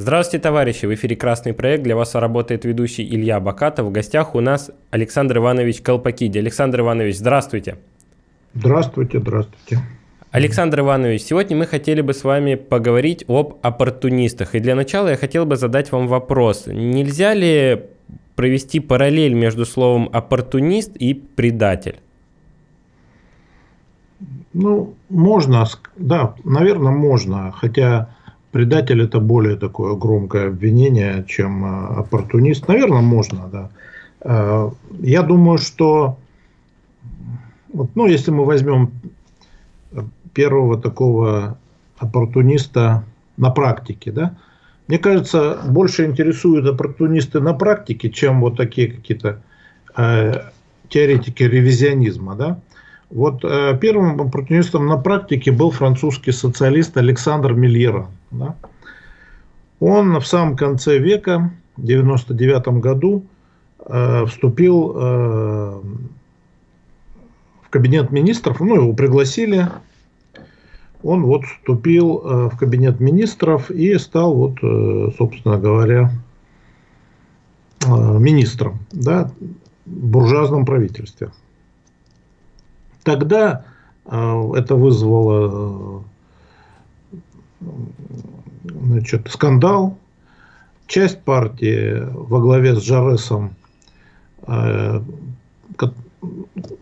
Здравствуйте, товарищи! В эфире «Красный проект». Для вас работает ведущий Илья Бакатов. В гостях у нас Александр Иванович Колпакиди. Александр Иванович, здравствуйте! Здравствуйте, здравствуйте. Александр Иванович, сегодня мы хотели бы с вами поговорить об оппортунистах. И для начала я хотел бы задать вам вопрос. Нельзя ли провести параллель между словом оппортунист и предатель? Ну, можно, да, наверное, можно. Хотя предатель это более такое громкое обвинение, чем э, оппортунист. Наверное, можно, да. Э, я думаю, что, вот, ну, если мы возьмем первого такого оппортуниста на практике, да, мне кажется, больше интересуют оппортунисты на практике, чем вот такие какие-то э, теоретики ревизионизма, да. Вот э, первым оппортунистом на практике был французский социалист Александр Мильера. Да? Он в самом конце века, в 99 году, э, вступил э, в кабинет министров, ну, его пригласили, он вот вступил э, в кабинет министров и стал вот, э, собственно говоря, э, министром, да, в буржуазном правительстве. Тогда э, это вызвало э, значит, скандал. Часть партии во главе с Жаресом, э,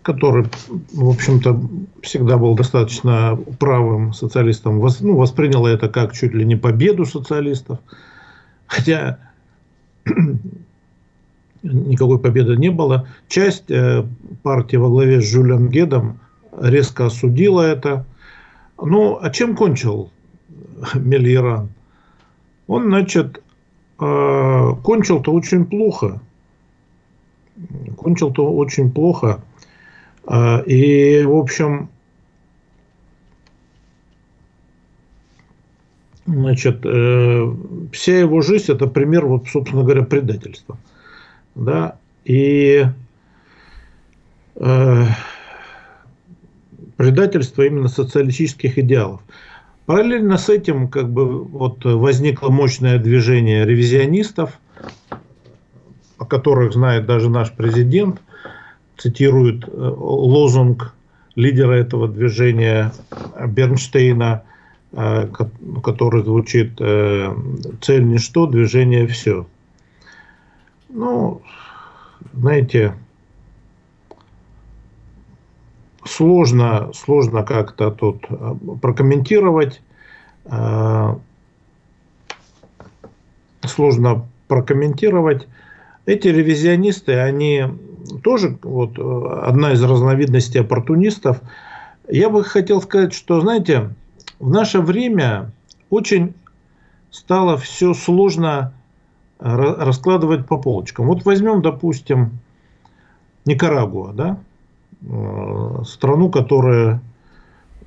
который, в общем-то, всегда был достаточно правым социалистом, ну, восприняла это как чуть ли не победу социалистов. Хотя никакой победы не было. Часть э, партии во главе с Жюлем Гедом резко осудила это. Ну, а чем кончил Мельеран? Он, значит, э, кончил-то очень плохо. Кончил-то очень плохо. Э, и, в общем, значит, вся его жизнь это пример, вот, собственно говоря, предательства да, и э, предательство именно социалистических идеалов. Параллельно с этим как бы вот возникло мощное движение ревизионистов, о которых знает даже наш президент, цитирует э, лозунг лидера этого движения Бернштейна, э, который звучит э, «Цель ничто, движение все». Ну, знаете, сложно, сложно как-то тут э, прокомментировать. Э, сложно прокомментировать. Эти ревизионисты, они тоже вот э, одна из разновидностей оппортунистов. Я бы хотел сказать, что, знаете, в наше время очень стало все сложно раскладывать по полочкам. Вот возьмем, допустим, Никарагуа, да, э, страну, которая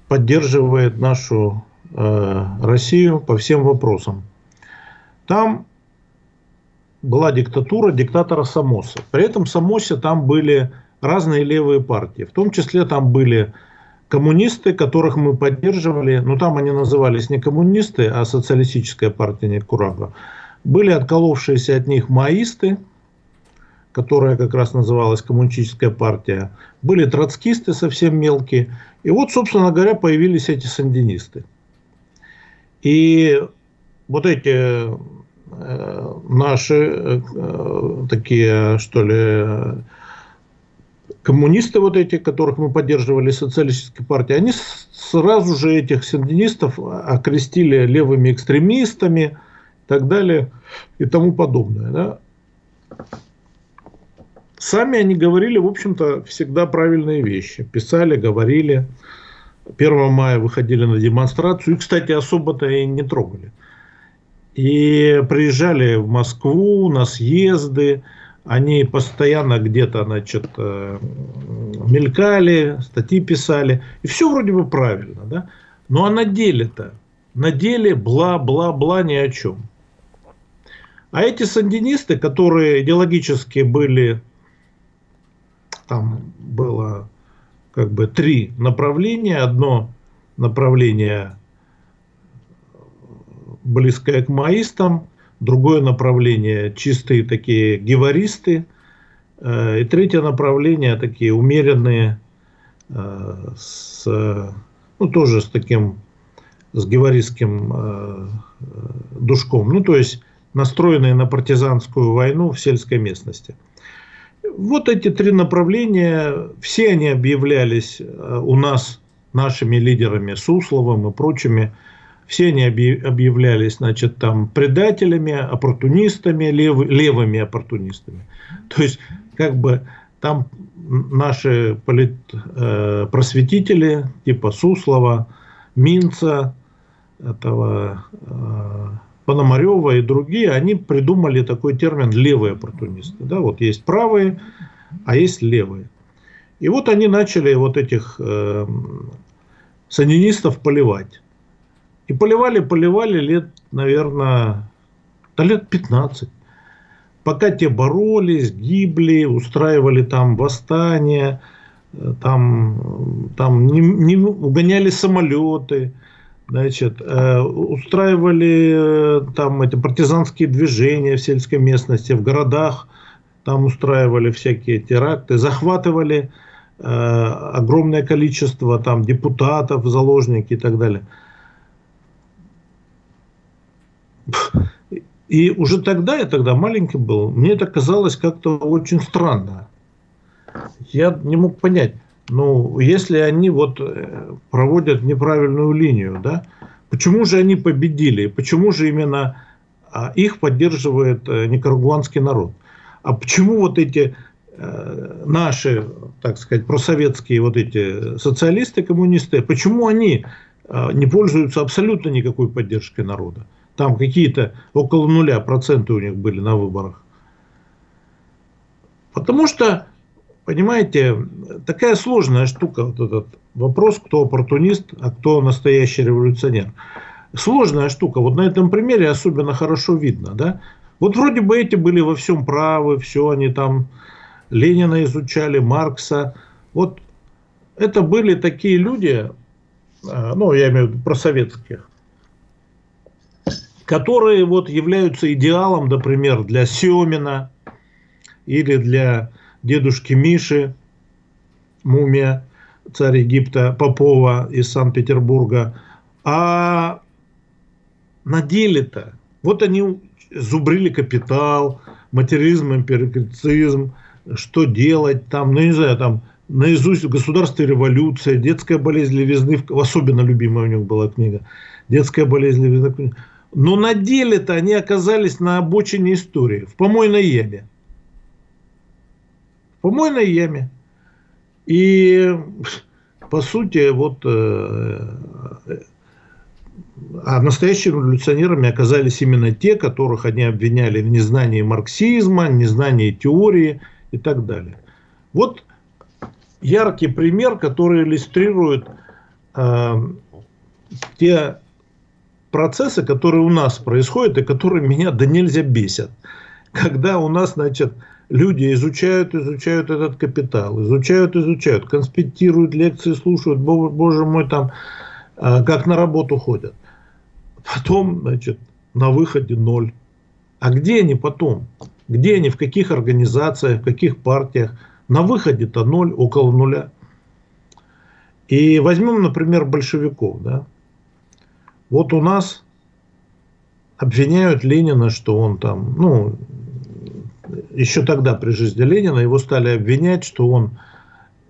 поддерживает нашу э, Россию по всем вопросам. Там была диктатура диктатора Самоса. При этом Самосе там были разные левые партии. В том числе там были коммунисты, которых мы поддерживали. Но там они назывались не коммунисты, а социалистическая партия Никарагуа. Были отколовшиеся от них маисты, которая как раз называлась Коммунистическая партия. Были троцкисты совсем мелкие. И вот, собственно говоря, появились эти сандинисты. И вот эти э, наши э, такие, что ли, коммунисты вот эти, которых мы поддерживали, социалистической партии, они сразу же этих сандинистов окрестили левыми экстремистами – так далее и тому подобное. Да? Сами они говорили, в общем-то, всегда правильные вещи. Писали, говорили. 1 мая выходили на демонстрацию. И, кстати, особо-то и не трогали. И приезжали в Москву на съезды. Они постоянно где-то, значит, э, мелькали, статьи писали. И все вроде бы правильно, да? Ну а на деле-то, на деле бла-бла-бла ни о чем. А эти сандинисты, которые идеологически были, там было как бы три направления. Одно направление близкое к маистам, другое направление чистые такие геваристы, и третье направление такие умеренные, с, ну, тоже с таким, с геваристским душком, ну, то есть настроенные на партизанскую войну в сельской местности. Вот эти три направления, все они объявлялись у нас нашими лидерами Сусловым и прочими, все они объявлялись, значит, там предателями, оппортунистами, лев, левыми оппортунистами. То есть, как бы там наши полит, э, типа Суслова, Минца, этого э, Пономарева и другие, они придумали такой термин левые оппортунисты. Да, вот есть правые, а есть левые. И вот они начали вот этих э, санинистов поливать. И поливали, поливали лет, наверное, до лет 15. Пока те боролись, гибли, устраивали там восстания, э, там, там не, не угоняли самолеты, значит, э, устраивали э, там эти партизанские движения в сельской местности, в городах, там устраивали всякие теракты, захватывали э, огромное количество там депутатов, заложники и так далее. И уже тогда, я тогда маленький был, мне это казалось как-то очень странно. Я не мог понять, ну, если они вот э, проводят неправильную линию, да, почему же они победили? Почему же именно а, их поддерживает э, никарагуанский народ? А почему вот эти э, наши, так сказать, просоветские вот эти социалисты, коммунисты, почему они не пользуются абсолютно никакой поддержкой народа? Там какие-то около нуля проценты у них были на выборах. Потому что Понимаете, такая сложная штука, вот этот вопрос, кто оппортунист, а кто настоящий революционер. Сложная штука. Вот на этом примере особенно хорошо видно, да. Вот вроде бы эти были во всем правы, все они там Ленина изучали, Маркса. Вот это были такие люди, а, ну, я имею в виду просоветских, которые вот являются идеалом, например, для Семина или для дедушки Миши, мумия, царь Египта Попова из Санкт-Петербурга. А на деле-то, вот они зубрили капитал, материализм, эмпирицизм, что делать там, ну не знаю, там наизусть государство революция, детская болезнь левизны, особенно любимая у них была книга, детская болезнь левизны. Но на деле-то они оказались на обочине истории, в помойной яме помойной яме. И, по сути, вот э, а настоящими революционерами оказались именно те, которых они обвиняли в незнании марксизма, незнании теории и так далее. Вот яркий пример, который иллюстрирует э, те процессы, которые у нас происходят и которые меня да нельзя бесят. Когда у нас, значит, люди изучают, изучают этот капитал, изучают, изучают, конспектируют лекции, слушают, боже мой, там, а, как на работу ходят. Потом, значит, на выходе ноль. А где они потом? Где они, в каких организациях, в каких партиях? На выходе-то ноль, около нуля. И возьмем, например, большевиков. Да? Вот у нас обвиняют Ленина, что он там, ну, еще тогда при жизни Ленина его стали обвинять, что он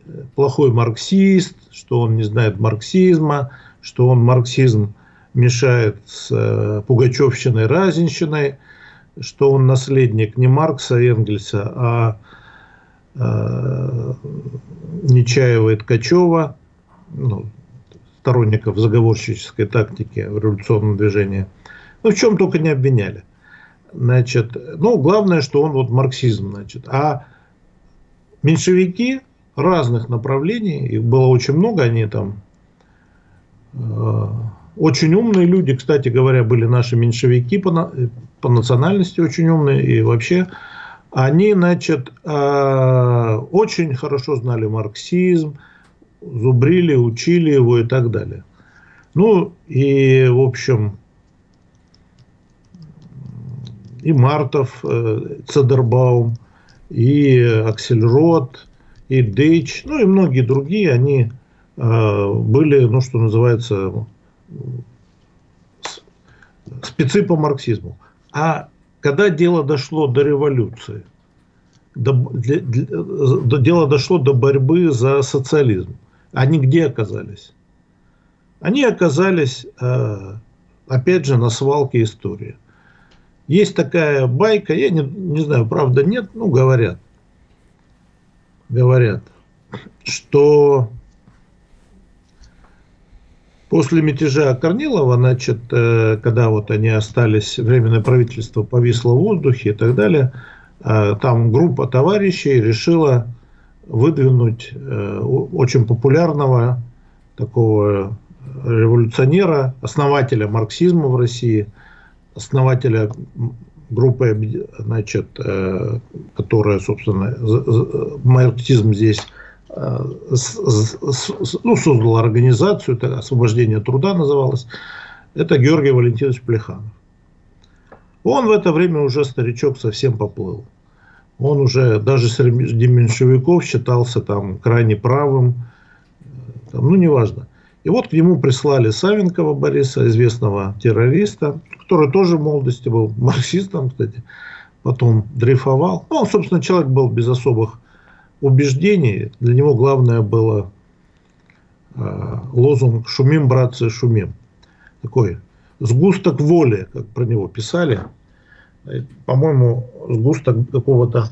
э, плохой марксист, что он не знает марксизма, что он марксизм мешает с э, Пугачевщиной, Разинщиной, что он наследник не Маркса и Энгельса, а э, Нечаева и Ткачева, ну, сторонников заговорщической тактики в революционном движении. Ну, в чем только не обвиняли. Значит, ну, главное, что он вот марксизм, значит. А меньшевики разных направлений, их было очень много, они там э, очень умные люди, кстати говоря, были наши меньшевики по, по национальности очень умные и вообще они, значит, э, очень хорошо знали марксизм, зубрили, учили его и так далее. Ну и, в общем, и Мартов, э, Цедербаум, и Аксельрод, и Дейч, ну и многие другие, они э, были, ну что называется, спецы по марксизму. А когда дело дошло до революции, до, для, для, до, дело дошло до борьбы за социализм, они где оказались? Они оказались, э, опять же, на свалке истории. Есть такая байка, я не, не знаю, правда нет, ну говорят, говорят, что После мятежа Корнилова, значит, э, когда вот они остались, временное правительство повисло в воздухе и так далее, э, там группа товарищей решила выдвинуть э, очень популярного такого революционера, основателя марксизма в России, основателя группы, значит, которая, собственно, марксизм здесь ну, создал организацию, это освобождение труда называлось, это Георгий Валентинович Плеханов. Он в это время уже старичок совсем поплыл. Он уже даже среди меньшевиков считался там крайне правым, там, ну неважно. И вот к нему прислали Савенкова Бориса, известного террориста, который тоже в молодости был марксистом, кстати, потом дрейфовал. Ну, он, собственно, человек был без особых убеждений. Для него главное было э, лозунг «Шумим, братцы, шумим». Такой сгусток воли, как про него писали. По-моему, сгусток какого-то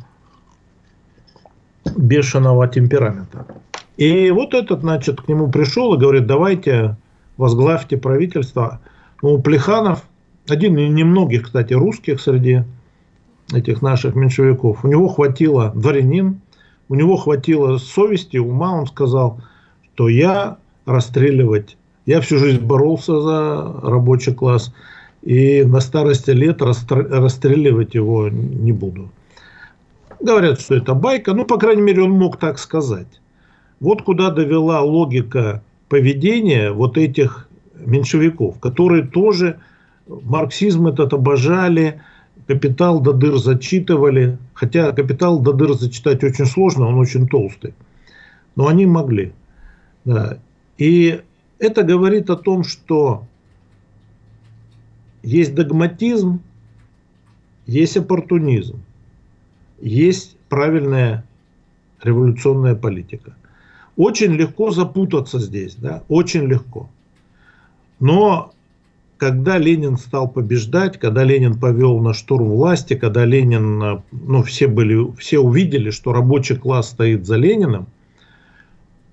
бешеного темперамента. И вот этот, значит, к нему пришел и говорит, давайте возглавьте правительство. Ну, Плеханов, один из немногих, кстати, русских среди этих наших меньшевиков, у него хватило дворянин, у него хватило совести, ума, он сказал, что я расстреливать, я всю жизнь боролся за рабочий класс, и на старости лет расстреливать его не буду. Говорят, что это байка, ну, по крайней мере, он мог так сказать. Вот куда довела логика поведения вот этих меньшевиков, которые тоже марксизм этот обожали, капитал до дыр зачитывали, хотя капитал до дыр зачитать очень сложно, он очень толстый. Но они могли. Да. И это говорит о том, что есть догматизм, есть оппортунизм, есть правильная революционная политика. Очень легко запутаться здесь, да, очень легко. Но когда Ленин стал побеждать, когда Ленин повел на штурм власти, когда Ленин, ну, все были, все увидели, что рабочий класс стоит за Лениным,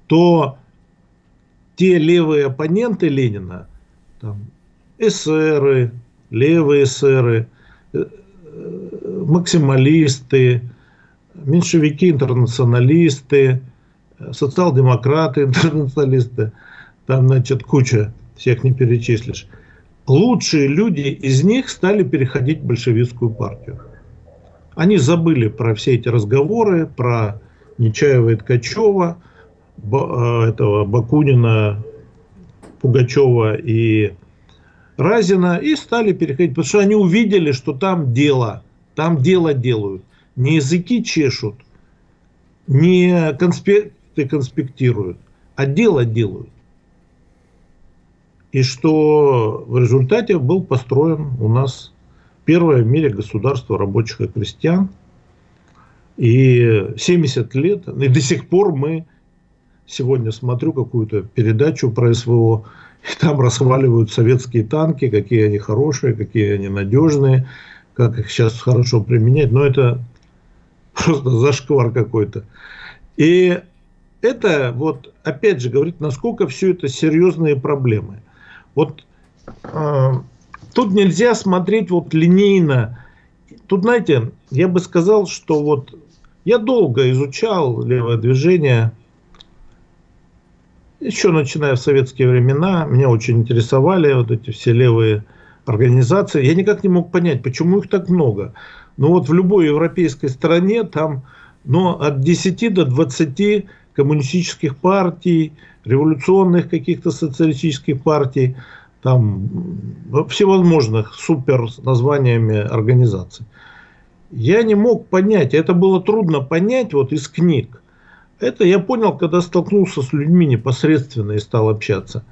то те левые оппоненты Ленина, там, эсеры, левые эсеры, э, максималисты, меньшевики-интернационалисты, социал-демократы-интернационалисты, там, значит, куча, всех не перечислишь лучшие люди из них стали переходить в большевистскую партию. Они забыли про все эти разговоры, про Нечаева и Ткачева, э, этого Бакунина, Пугачева и Разина, и стали переходить, потому что они увидели, что там дело, там дело делают. Не языки чешут, не конспекты конспектируют, а дело делают и что в результате был построен у нас первое в мире государство рабочих и крестьян. И 70 лет, и до сих пор мы, сегодня смотрю какую-то передачу про СВО, и там расхваливают советские танки, какие они хорошие, какие они надежные, как их сейчас хорошо применять. Но это просто зашквар какой-то. И это вот опять же говорит, насколько все это серьезные проблемы. Вот э, тут нельзя смотреть вот линейно. Тут, знаете, я бы сказал, что вот я долго изучал левое движение, еще начиная в советские времена, меня очень интересовали вот эти все левые организации. Я никак не мог понять, почему их так много. Ну вот в любой европейской стране там ну, от 10 до 20 коммунистических партий, революционных каких-то социалистических партий. там всевозможных супер названиями организаций. Я не мог понять, это было трудно понять вот из книг. Это я понял, когда столкнулся с людьми непосредственно и стал общаться.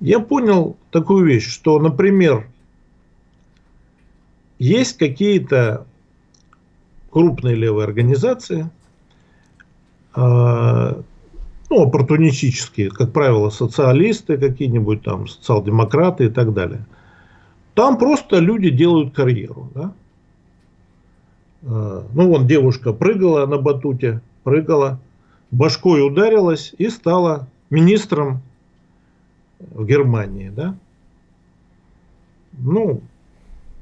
Я понял такую вещь, что, например, есть какие-то крупные левые организации, а, ну, оппортунистические, как правило, социалисты какие-нибудь там, социал-демократы и так далее. Там просто люди делают карьеру. Да? А, ну, вон девушка прыгала на батуте, прыгала, башкой ударилась и стала министром в Германии, да? Ну,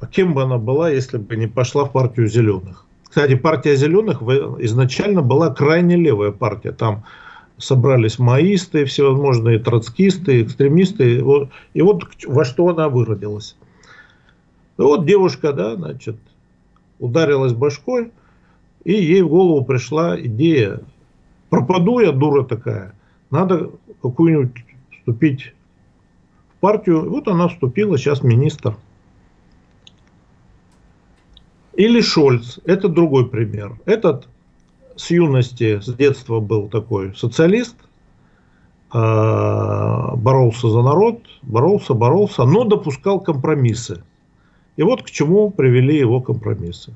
а кем бы она была, если бы не пошла в партию зеленых? Кстати, партия зеленых изначально была крайне левая партия. Там собрались маисты, всевозможные троцкисты, экстремисты. И вот во что она выродилась. Ну, вот девушка, да, значит, ударилась башкой, и ей в голову пришла идея, пропаду я, дура такая, надо какую-нибудь вступить в партию. Вот она вступила, сейчас министр. Или Шольц, это другой пример. Этот с юности, с детства был такой социалист, а, боролся за народ, боролся, боролся, но допускал компромиссы. И вот к чему привели его компромиссы.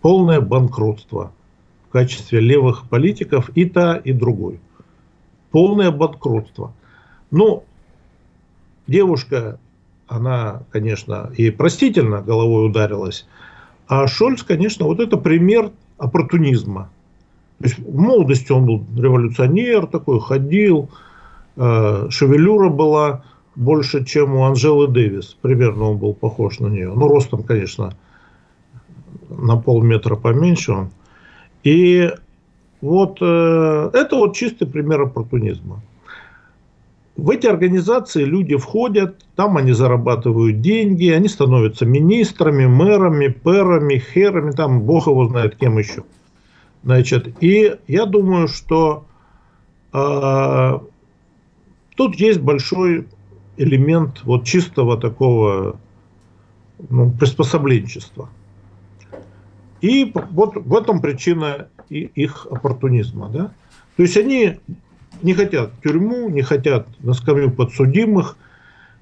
Полное банкротство в качестве левых политиков и та, и другой. Полное банкротство. Ну, девушка, она, конечно, и простительно головой ударилась, а Шольц, конечно, вот это пример оппортунизма. То есть в молодости он был революционер такой, ходил, э, шевелюра была больше, чем у Анжелы Дэвис. Примерно он был похож на нее. Ну, ростом, конечно, на полметра поменьше он. И вот э, это вот чистый пример оппортунизма. В эти организации люди входят, там они зарабатывают деньги, они становятся министрами, мэрами, пэрами, херами, там бог его знает кем еще. Значит, и я думаю, что э, тут есть большой элемент вот чистого такого ну, приспособленчества. И вот в этом причина их оппортунизма. Да? То есть они не хотят в тюрьму, не хотят на скамью подсудимых,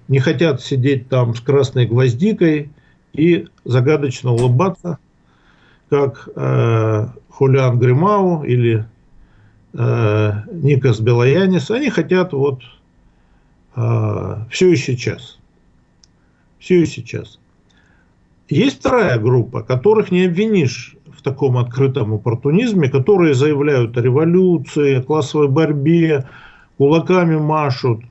не хотят сидеть там с красной гвоздикой и загадочно улыбаться, как э, Хулиан Гримау или э, Никас Белоянис. Они хотят вот э, все и сейчас. Все и сейчас. Есть вторая группа, которых не обвинишь в таком открытом оппортунизме, которые заявляют о революции, о классовой борьбе, кулаками машут,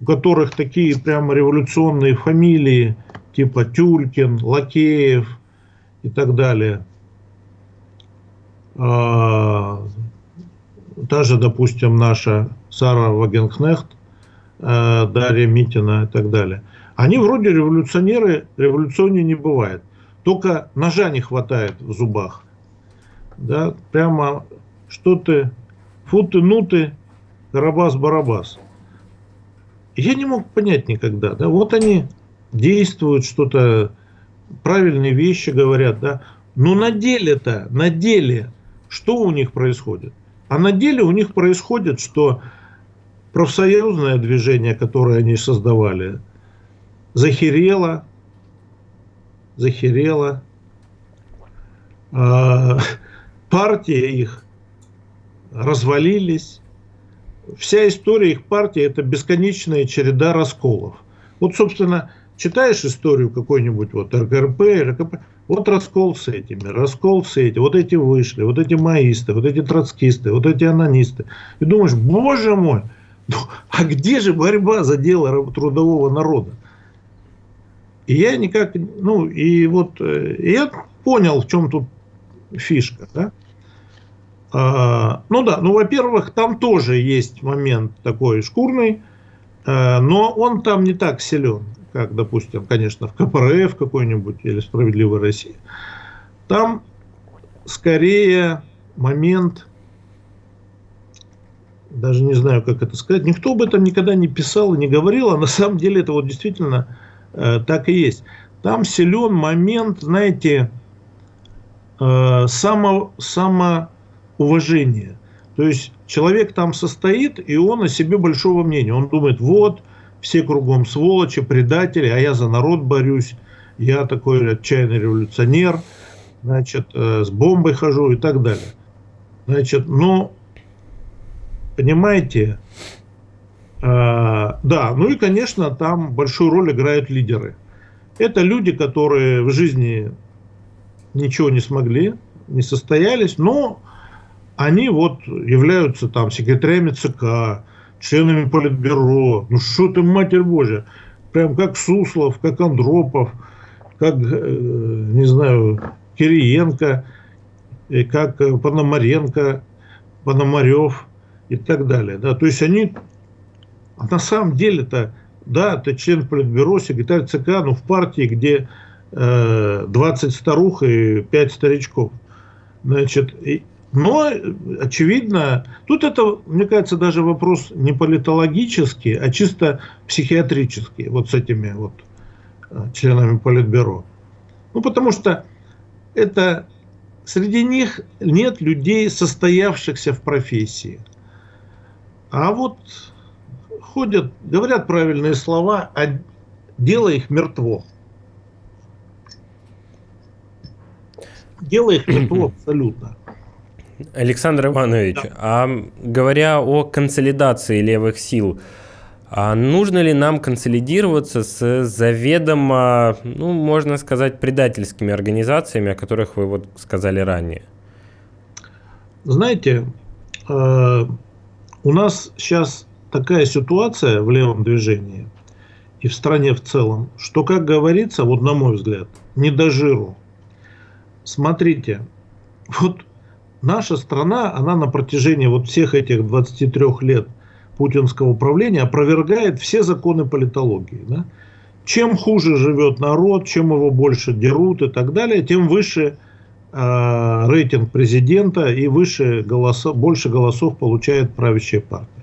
у которых такие прямо революционные фамилии, типа Тюлькин, Лакеев и так далее. А, та же, допустим, наша Сара Вагенкнехт, а, Дарья Митина и так далее. Они вроде революционеры, революционнее не бывает. Только ножа не хватает в зубах да, прямо что ты, фу ты, ну Карабас-Барабас. Я не мог понять никогда, да, вот они действуют, что-то, правильные вещи говорят, да, но на деле-то, на деле, что у них происходит? А на деле у них происходит, что профсоюзное движение, которое они создавали, захерело, захерело, а, партия их развалились. Вся история их партии – это бесконечная череда расколов. Вот, собственно, читаешь историю какой-нибудь вот РКРП, РКП, вот раскол с этими, раскол с этими, вот эти вышли, вот эти маисты, вот эти троцкисты, вот эти анонисты. И думаешь, боже мой, ну, а где же борьба за дело трудового народа? И я никак, ну, и вот э, я понял, в чем тут фишка, да? А, ну да, ну, во-первых, там тоже есть момент такой шкурный, а, но он там не так силен, как, допустим, конечно, в КПРФ какой-нибудь или «Справедливой России». Там скорее момент даже не знаю, как это сказать, никто об этом никогда не писал и не говорил, а на самом деле это вот действительно э, так и есть. Там силен момент, знаете, э, само, самоуважения. То есть человек там состоит, и он о себе большого мнения. Он думает, вот, все кругом сволочи, предатели, а я за народ борюсь, я такой отчаянный революционер, значит, э, с бомбой хожу и так далее. Значит, но, понимаете, да, ну и, конечно, там большую роль играют лидеры. Это люди, которые в жизни ничего не смогли, не состоялись, но они вот являются там секретарями ЦК, членами Политбюро. Ну что ты, Матерь Божья, прям как Суслов, как Андропов, как, э, не знаю, Кириенко, и как Пономаренко, Пономарев и так далее. Да? То есть они а на самом деле-то, да, ты член Политбюро, секретарь ЦК, но в партии, где э, 20 старух и 5 старичков. Значит, и, но, очевидно, тут это, мне кажется, даже вопрос не политологический, а чисто психиатрический, вот с этими вот э, членами Политбюро. Ну, потому что это среди них нет людей, состоявшихся в профессии. А вот ходят, говорят правильные слова, а дело их мертво. Дело их мертво абсолютно. Александр Иванович, да. а говоря о консолидации левых сил, а нужно ли нам консолидироваться с заведомо, ну, можно сказать, предательскими организациями, о которых вы вот сказали ранее? Знаете, э, у нас сейчас такая ситуация в левом движении и в стране в целом, что, как говорится, вот на мой взгляд, не до жиру. Смотрите, вот наша страна, она на протяжении вот всех этих 23 лет путинского управления опровергает все законы политологии. Да? Чем хуже живет народ, чем его больше дерут и так далее, тем выше э, рейтинг президента и выше голосов, больше голосов получает правящая партия.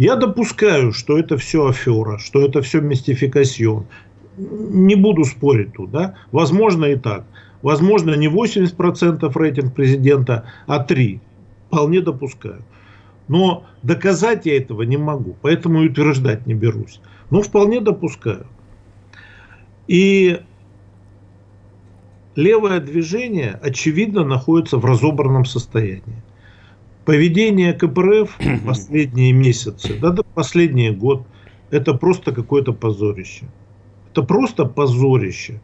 Я допускаю, что это все афера, что это все мистификацион. Не буду спорить тут, да? Возможно и так. Возможно, не 80% рейтинг президента, а 3%. Вполне допускаю. Но доказать я этого не могу, поэтому и утверждать не берусь. Но вполне допускаю. И левое движение, очевидно, находится в разобранном состоянии. Поведение КПРФ последние месяцы, да, да последний год, это просто какое-то позорище. Это просто позорище.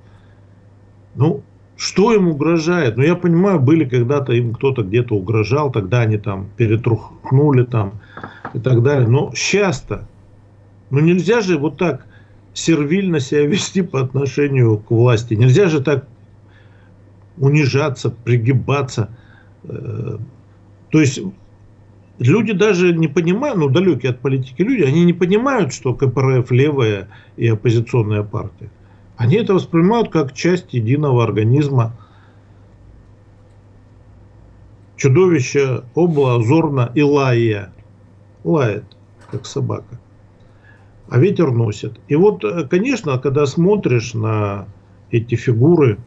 Ну, что им угрожает? Ну, я понимаю, были когда-то им кто-то где-то угрожал, тогда они там перетрухнули там и так далее. Но сейчас-то, ну, нельзя же вот так сервильно себя вести по отношению к власти. Нельзя же так унижаться, пригибаться. То есть люди даже не понимают, ну, далекие от политики люди, они не понимают, что КПРФ левая и оппозиционная партия. Они это воспринимают как часть единого организма. Чудовище обла, зорно и лая. Лает, как собака. А ветер носит. И вот, э, конечно, когда смотришь на эти фигуры,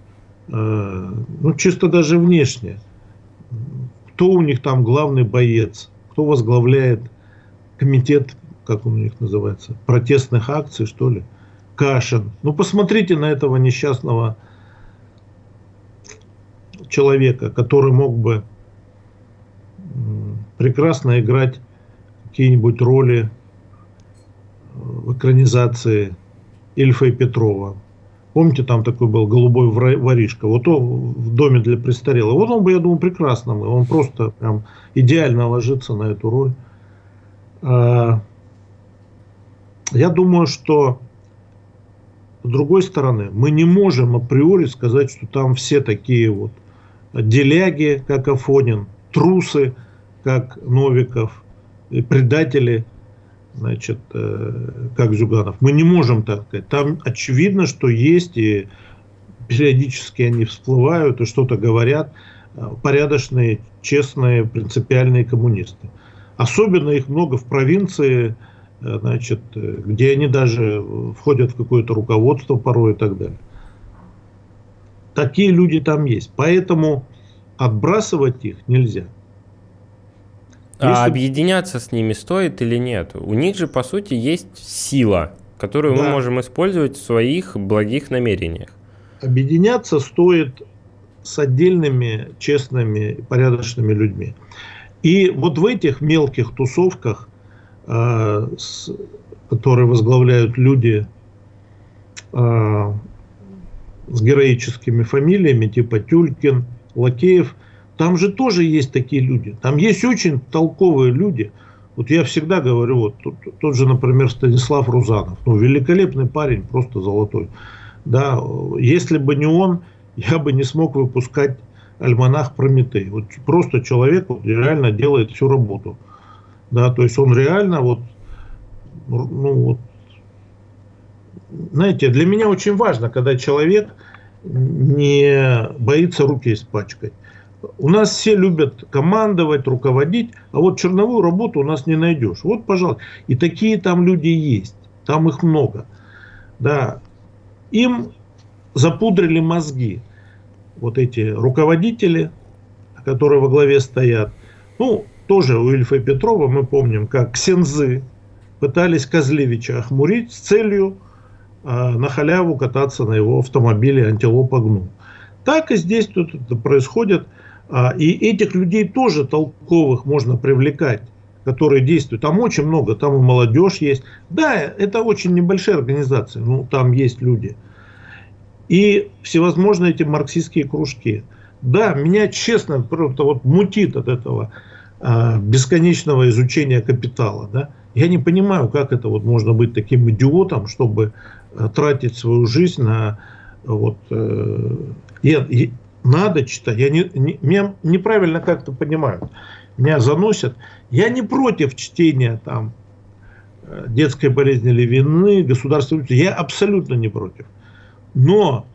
э, ну, чисто даже внешне, кто у них там главный боец, кто возглавляет комитет, как он у них называется, протестных акций, что ли – Кашин. Ну, посмотрите на этого несчастного человека, который мог бы прекрасно играть какие-нибудь роли в экранизации Ильфа и Петрова. Помните, там такой был голубой воришка. Вот он в доме для престарелых. Вот он бы, я думаю, прекрасно. Он просто прям идеально ложится на эту роль. А, я думаю, что с другой стороны, мы не можем априори сказать, что там все такие вот деляги, как Афонин, трусы, как Новиков, предатели, значит, э, как Зюганов. Мы не можем так сказать. Там очевидно, что есть, и периодически они всплывают и что-то говорят, э, порядочные, честные, принципиальные коммунисты. Особенно их много в провинции, э, значит, где они даже входят в какое-то руководство порой и так далее. Такие люди там есть. Поэтому отбрасывать их нельзя. А Если... объединяться с ними стоит или нет? У них же, по сути, есть сила, которую да. мы можем использовать в своих благих намерениях. Объединяться стоит с отдельными честными, порядочными людьми. И вот в этих мелких тусовках, э, с, которые возглавляют люди э, с героическими фамилиями, типа Тюлькин, Лакеев, там же тоже есть такие люди. Там есть очень толковые люди. Вот я всегда говорю, вот тот, тот же, например, Станислав Рузанов, ну, великолепный парень, просто золотой. Да, если бы не он, я бы не смог выпускать альманах Прометей. Вот просто человек вот, реально делает всю работу. Да, то есть он реально вот, ну вот, знаете, для меня очень важно, когда человек не боится руки испачкать. У нас все любят командовать, руководить, а вот черновую работу у нас не найдешь. Вот, пожалуйста. И такие там люди есть. Там их много. Да. Им запудрили мозги вот эти руководители, которые во главе стоят. Ну, тоже у Ильфа Петрова мы помним, как ксензы пытались Козлевича охмурить с целью э, на халяву кататься на его автомобиле антилопа гну. Так и здесь тут происходит. А, и этих людей тоже толковых можно привлекать которые действуют. Там очень много, там и молодежь есть. Да, это очень небольшая организация, но там есть люди – и всевозможные эти марксистские кружки. Да, меня честно просто вот мутит от этого э, бесконечного изучения капитала. Да? Я не понимаю, как это вот можно быть таким идиотом, чтобы э, тратить свою жизнь на вот э, я, надо читать. Я не, не, меня неправильно как-то понимают. Меня заносят. Я не против чтения там э, детской болезни Левины, государственной. Я абсолютно не против. Но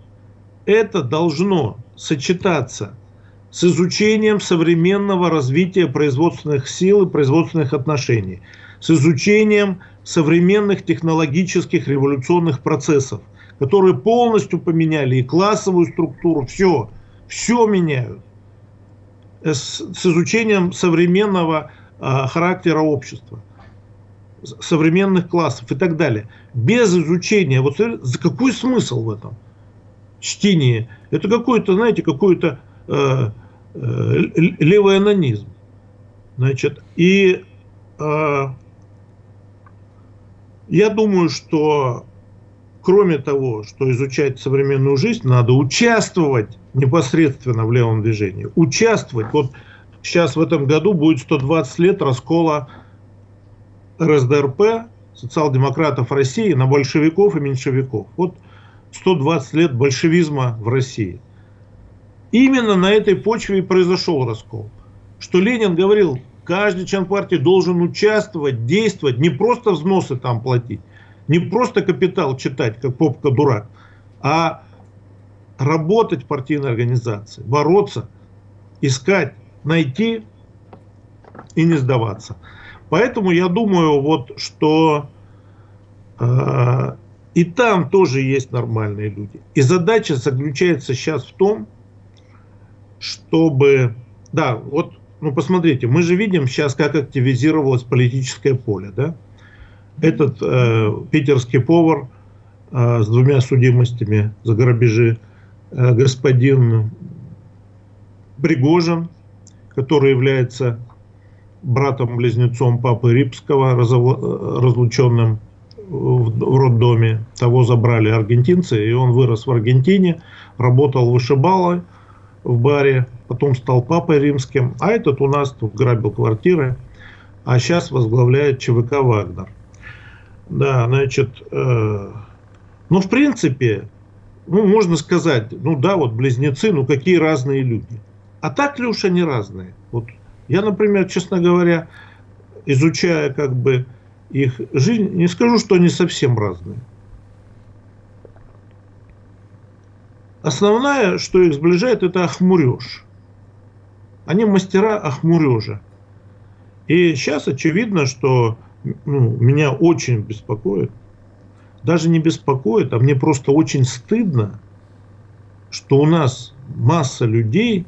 это должно сочетаться с изучением современного развития производственных сил и производственных отношений, с изучением современных технологических революционных процессов, которые полностью поменяли и классовую структуру, все, все меняют, э, с, с изучением современного а, характера общества, современных классов и так далее. Без изучения, вот за какой смысл в этом? чтение. Это какой-то, знаете, какой-то э, э, левый анонизм. Значит, и э, я думаю, что кроме того, что изучать современную жизнь, надо участвовать непосредственно в левом движении. Участвовать. Вот сейчас в этом году будет 120 лет раскола РСДРП, социал-демократов России, на большевиков и меньшевиков. Вот 120 лет большевизма в России. Именно на этой почве и произошел раскол. Что Ленин говорил, каждый член партии должен участвовать, действовать, не просто взносы там платить, не просто капитал читать, как попка дурак, а работать в партийной организации, бороться, искать, найти и не сдаваться. Поэтому я думаю, вот, что э, и там тоже есть нормальные люди. И задача заключается сейчас в том, чтобы... Да, вот, ну посмотрите, мы же видим сейчас, как активизировалось политическое поле, да? Этот э, питерский повар э, с двумя судимостями за грабежи, э, господин Пригожин, который является братом-близнецом папы Рипского, э, разлученным в роддоме. Того забрали аргентинцы, и он вырос в Аргентине, работал вышибалой в баре, потом стал папой римским. А этот у нас тут грабил квартиры, а сейчас возглавляет ЧВК «Вагнер». Да, значит, э, ну, в принципе, ну, можно сказать, ну да, вот близнецы, ну какие разные люди. А так ли уж они разные? Вот я, например, честно говоря, изучая как бы их жизнь, не скажу, что они совсем разные. Основное, что их сближает, это охмуреж. Они мастера охмурежа. И сейчас очевидно, что ну, меня очень беспокоит, даже не беспокоит, а мне просто очень стыдно, что у нас масса людей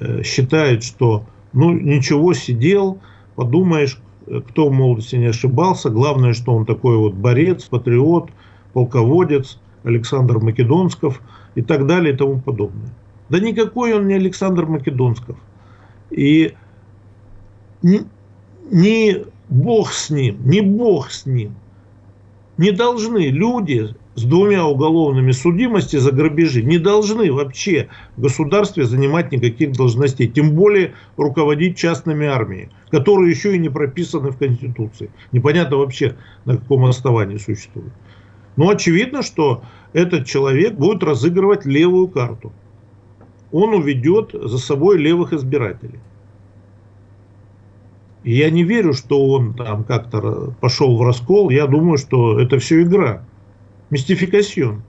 э, считает, что ну ничего сидел, подумаешь, кто в молодости не ошибался, главное, что он такой вот борец, патриот, полководец, Александр Македонсков и так далее и тому подобное. Да никакой он не Александр Македонсков. И не, не Бог с ним, не Бог с ним. Не должны люди с двумя уголовными судимости за грабежи не должны вообще в государстве занимать никаких должностей, тем более руководить частными армиями, которые еще и не прописаны в Конституции. Непонятно вообще, на каком основании существуют. Но очевидно, что этот человек будет разыгрывать левую карту. Он уведет за собой левых избирателей. И я не верю, что он там как-то пошел в раскол. Я думаю, что это все игра. Мистификацион.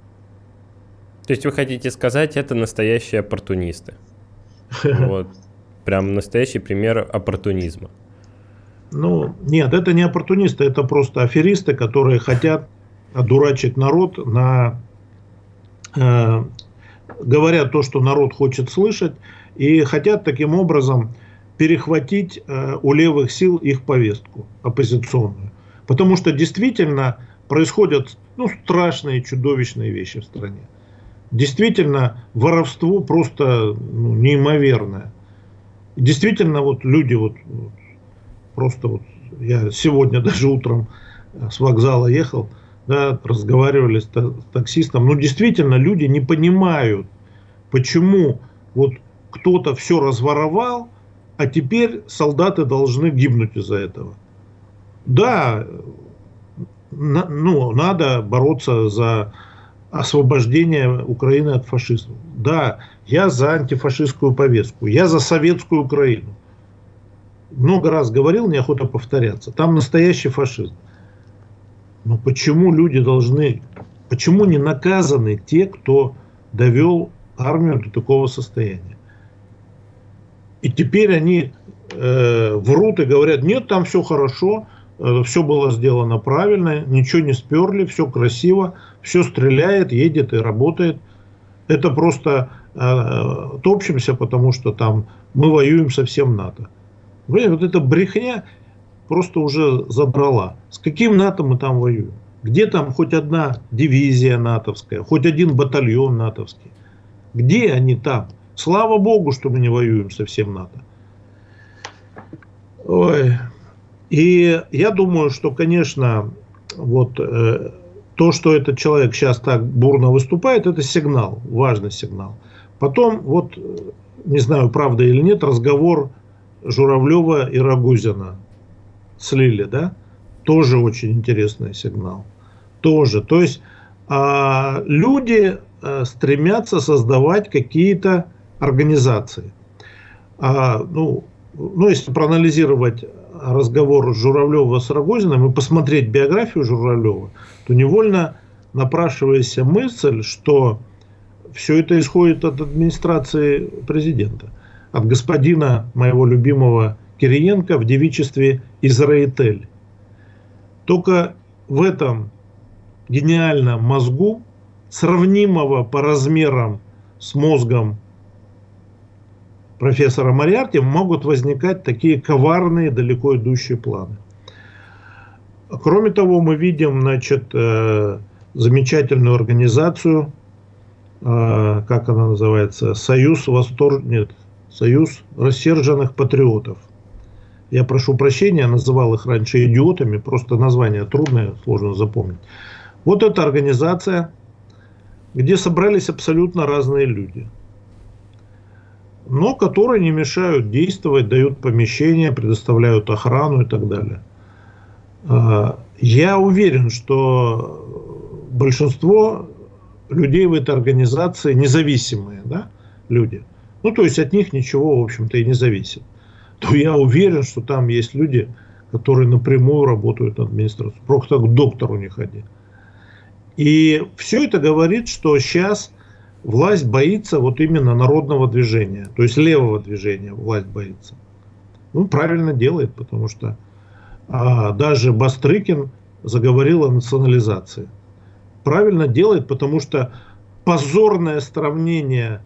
То есть вы хотите сказать, это настоящие оппортунисты? Вот. Прям настоящий пример оппортунизма. Ну, нет, это не оппортунисты, это просто аферисты, которые хотят одурачить народ на... Э, говорят то, что народ хочет слышать, и хотят таким образом перехватить э, у левых сил их повестку оппозиционную. Потому что действительно происходят ну, страшные, чудовищные вещи в стране. Действительно, воровство просто ну, неимоверное. Действительно, вот люди вот, вот просто вот я сегодня даже утром с вокзала ехал, да, разговаривали с таксистом. Ну, действительно, люди не понимают, почему вот кто-то все разворовал, а теперь солдаты должны гибнуть из-за этого. Да, на, ну, надо бороться за освобождение Украины от фашизма. Да, я за антифашистскую повестку, я за советскую Украину. Много раз говорил, неохота повторяться. Там настоящий фашизм. Но почему люди должны, почему не наказаны те, кто довел армию до такого состояния? И теперь они э, врут и говорят, нет, там все хорошо, Э, все было сделано правильно, ничего не сперли, все красиво, все стреляет, едет и работает. Это просто э, топчемся, потому что там мы воюем со всем НАТО. Понимаете, вот эта брехня просто уже забрала. С каким НАТО мы там воюем? Где там хоть одна дивизия натовская, хоть один батальон натовский? Где они там? Слава богу, что мы не воюем со всем НАТО. Ой, и я думаю, что, конечно, вот э, то, что этот человек сейчас так бурно выступает, это сигнал, важный сигнал. Потом, вот, не знаю, правда или нет, разговор Журавлева и Рагузина слили, да? Тоже очень интересный сигнал. Тоже. То есть э, люди э, стремятся создавать какие-то организации. А, ну, ну, если проанализировать разговор Журавлева с Рогозиным и посмотреть биографию Журавлева, то невольно напрашивается мысль, что все это исходит от администрации президента, от господина моего любимого Кириенко в девичестве Израитель. Только в этом гениальном мозгу, сравнимого по размерам с мозгом профессора Мариарти могут возникать такие коварные, далеко идущие планы. Кроме того, мы видим, значит, э, замечательную организацию, э, как она называется, Союз Востор... Нет, Союз рассерженных патриотов. Я прошу прощения, называл их раньше идиотами, просто название трудное, сложно запомнить. Вот эта организация, где собрались абсолютно разные люди – но которые не мешают действовать, дают помещения, предоставляют охрану и так далее. А, я уверен, что большинство людей в этой организации независимые да, люди. Ну, то есть от них ничего, в общем-то, и не зависит. То я уверен, что там есть люди, которые напрямую работают на администрацию. Просто к доктору не ходи. И все это говорит, что сейчас власть боится вот именно народного движения, то есть левого движения власть боится. Ну, правильно делает, потому что а, даже Бастрыкин заговорил о национализации. Правильно делает, потому что позорное сравнение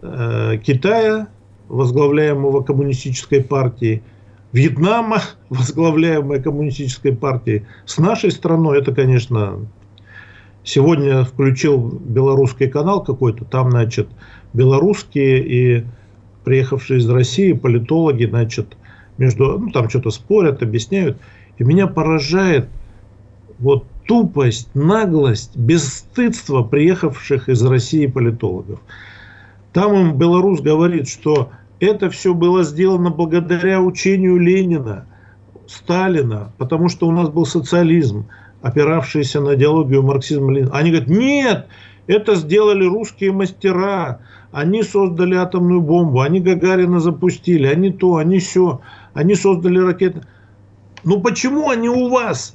э, Китая, возглавляемого коммунистической партией, Вьетнама, возглавляемой коммунистической партией, с нашей страной, это, конечно, сегодня включил белорусский канал какой-то, там, значит, белорусские и приехавшие из России политологи, значит, между, ну, там что-то спорят, объясняют. И меня поражает вот тупость, наглость, бесстыдство приехавших из России политологов. Там им белорус говорит, что это все было сделано благодаря учению Ленина, Сталина, потому что у нас был социализм, опиравшийся на идеологию марксизма. Они говорят, нет, это сделали русские мастера, они создали атомную бомбу, они Гагарина запустили, они то, они все, они создали ракеты. Ну почему они у вас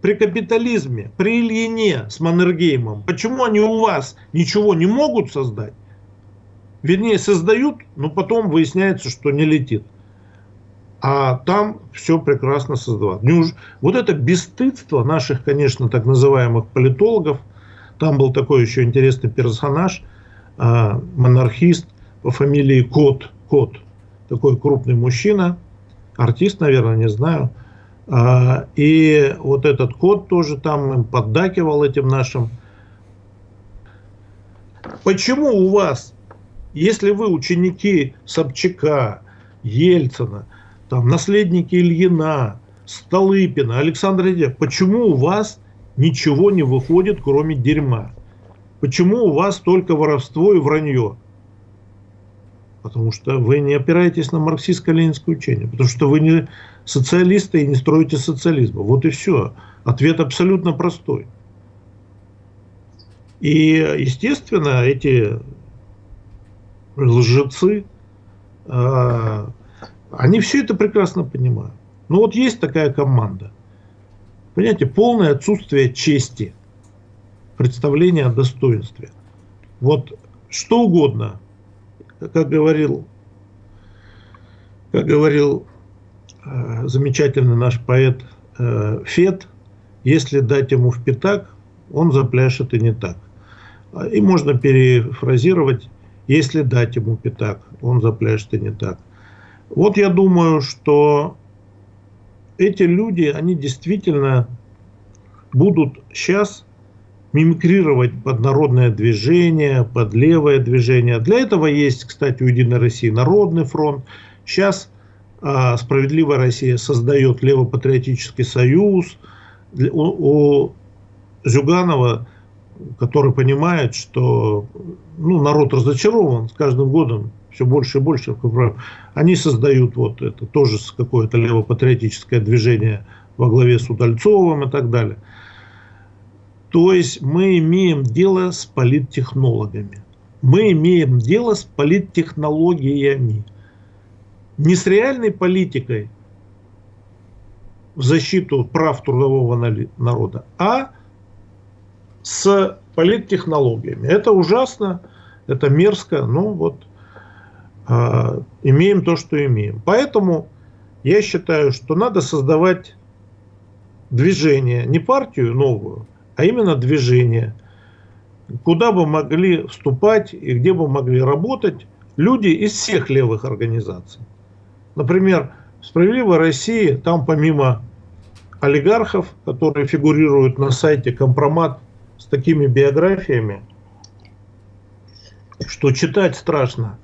при капитализме, при Ильине с Маннергеймом, почему они у вас ничего не могут создать? Вернее, создают, но потом выясняется, что не летит. А там все прекрасно создавать. Вот это бесстыдство наших, конечно, так называемых политологов. Там был такой еще интересный персонаж, а, монархист по фамилии Кот. Кот. Такой крупный мужчина, артист, наверное, не знаю. А, и вот этот кот тоже там им поддакивал этим нашим. Почему у вас, если вы ученики Собчака, Ельцина, там, наследники Ильина, Столыпина, Александра Дедя, почему у вас ничего не выходит, кроме дерьма? Почему у вас только воровство и вранье? Потому что вы не опираетесь на марксистско-ленинское учение. Потому что вы не социалисты и не строите социализма. Вот и все. Ответ абсолютно простой. И, естественно, эти лжецы, а, они все это прекрасно понимают. Но вот есть такая команда. Понимаете, полное отсутствие чести, представления о достоинстве. Вот что угодно, как говорил, как говорил э, замечательный наш поэт э, Фет, если дать ему в пятак, он запляшет и не так. И можно перефразировать, если дать ему пятак, он запляшет и не так. Вот я думаю, что эти люди, они действительно будут сейчас мимикрировать под народное движение, под левое движение. Для этого есть, кстати, у Единой России Народный фронт. Сейчас а, Справедливая Россия создает левопатриотический союз. У, у Зюганова, который понимает, что ну, народ разочарован с каждым годом, все больше и больше, они создают вот это тоже какое-то левопатриотическое движение во главе с Удальцовым и так далее. То есть мы имеем дело с политтехнологами. Мы имеем дело с политтехнологиями. Не с реальной политикой в защиту прав трудового народа, а с политтехнологиями. Это ужасно, это мерзко, но вот э, имеем то, что имеем. Поэтому я считаю, что надо создавать движение, не партию новую, а именно движение, куда бы могли вступать и где бы могли работать люди из всех левых организаций. Например, в «Справедливой России» там помимо олигархов, которые фигурируют на сайте «Компромат» с такими биографиями, что читать страшно.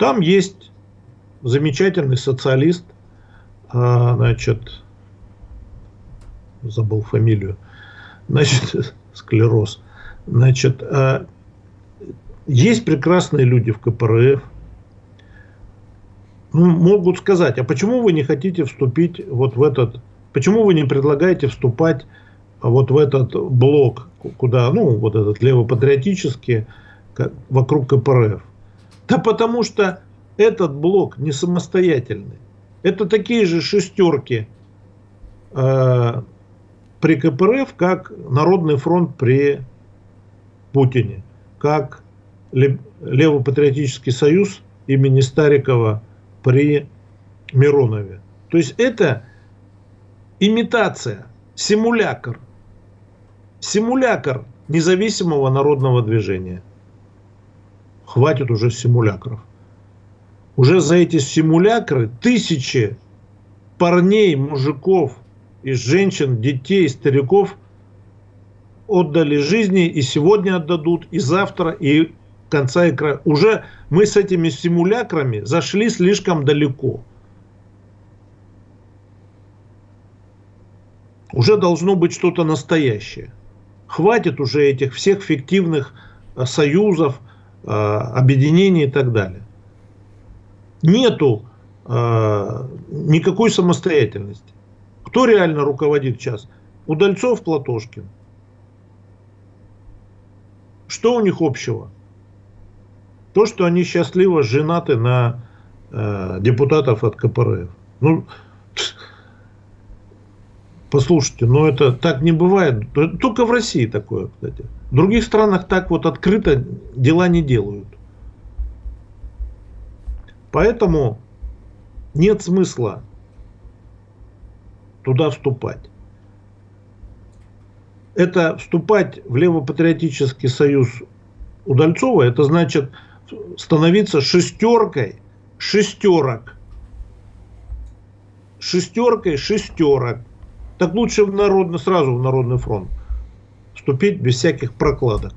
Там есть замечательный социалист, а, значит, забыл фамилию, значит, склероз. Значит, а, есть прекрасные люди в КПРФ, ну, могут сказать, а почему вы не хотите вступить вот в этот, почему вы не предлагаете вступать вот в этот блок, куда, ну, вот этот левопатриотический, вокруг КПРФ? Да потому что этот блок не самостоятельный. Это такие же шестерки э, при КПРФ, как Народный фронт при Путине, как Левопатриотический союз имени Старикова при Миронове. То есть это имитация, симулякр. Симулякр независимого народного движения. Хватит уже симулякров. Уже за эти симулякры тысячи парней, мужиков и женщин, детей, стариков отдали жизни и сегодня отдадут, и завтра, и конца и края. Уже мы с этими симулякрами зашли слишком далеко. Уже должно быть что-то настоящее. Хватит уже этих всех фиктивных э, союзов, объединений и так далее. Нету э, никакой самостоятельности. Кто реально руководит сейчас? Удальцов, Платошкин. Что у них общего? То, что они счастливо женаты на э, депутатов от КПРФ. Ну, послушайте, ну это так не бывает. Только в России такое, кстати. В других странах так вот открыто дела не делают. Поэтому нет смысла туда вступать. Это вступать в левопатриотический союз Удальцова, это значит становиться шестеркой шестерок. Шестеркой шестерок. Так лучше в народный, сразу в Народный фронт вступить без всяких прокладок.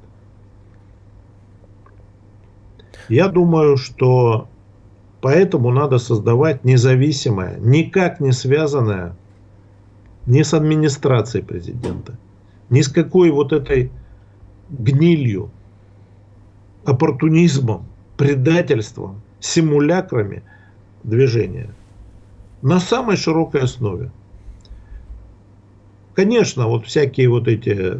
Я думаю, что поэтому надо создавать независимое, никак не связанное ни с администрацией президента, ни с какой вот этой гнилью, оппортунизмом, предательством, симулякрами движения на самой широкой основе. Конечно, вот всякие вот эти э,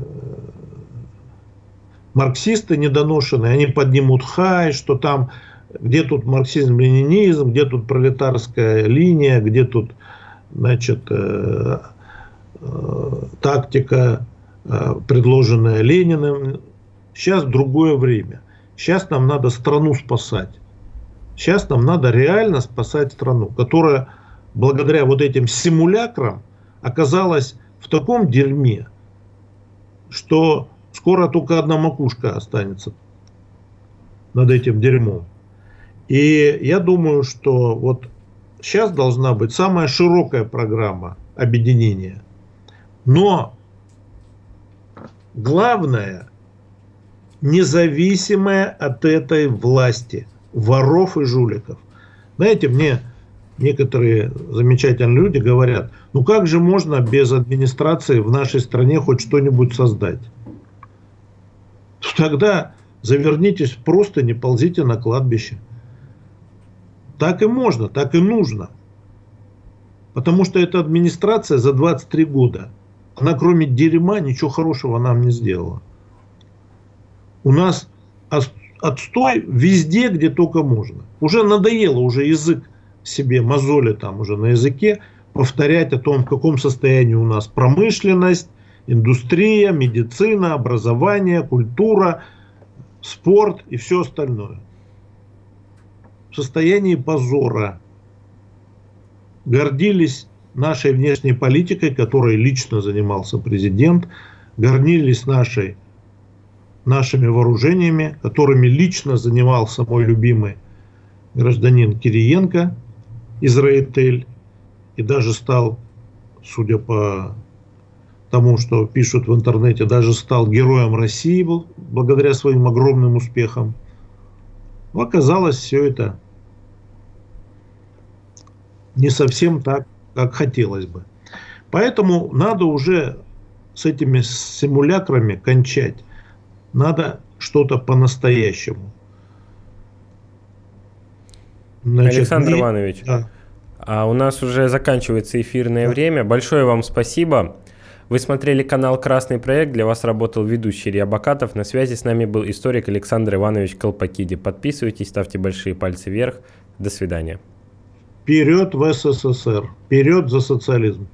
марксисты недоношенные, они поднимут хай, что там где тут марксизм-ленинизм, где тут пролетарская линия, где тут, значит, э, э, тактика, э, предложенная Лениным. Сейчас другое время. Сейчас нам надо страну спасать. Сейчас нам надо реально спасать страну, которая благодаря вот этим симулякрам оказалась в таком дерьме, что скоро только одна макушка останется над этим дерьмом. И я думаю, что вот сейчас должна быть самая широкая программа объединения. Но главное, независимая от этой власти, воров и жуликов. Знаете, мне некоторые замечательные люди говорят, ну как же можно без администрации в нашей стране хоть что-нибудь создать? Тогда завернитесь просто, не ползите на кладбище. Так и можно, так и нужно. Потому что эта администрация за 23 года, она кроме дерьма ничего хорошего нам не сделала. У нас отстой везде, где только можно. Уже надоело, уже язык себе мозоли там уже на языке, повторять о том, в каком состоянии у нас промышленность, индустрия, медицина, образование, культура, спорт и все остальное в состоянии позора. Гордились нашей внешней политикой, которой лично занимался президент, гордились нашей, нашими вооружениями, которыми лично занимался мой любимый гражданин Кириенко, Израиль, и даже стал, судя по тому, что пишут в интернете, даже стал героем России благодаря своим огромным успехам. Но оказалось все это не совсем так, как хотелось бы. Поэтому надо уже с этими симулякрами кончать. Надо что-то по-настоящему. Значит, Александр не... Иванович, да. а у нас уже заканчивается эфирное да. время. Большое вам спасибо. Вы смотрели канал «Красный проект». Для вас работал ведущий Илья Бакатов. На связи с нами был историк Александр Иванович Колпакиди. Подписывайтесь, ставьте большие пальцы вверх. До свидания. Вперед в СССР. Вперед за социализм.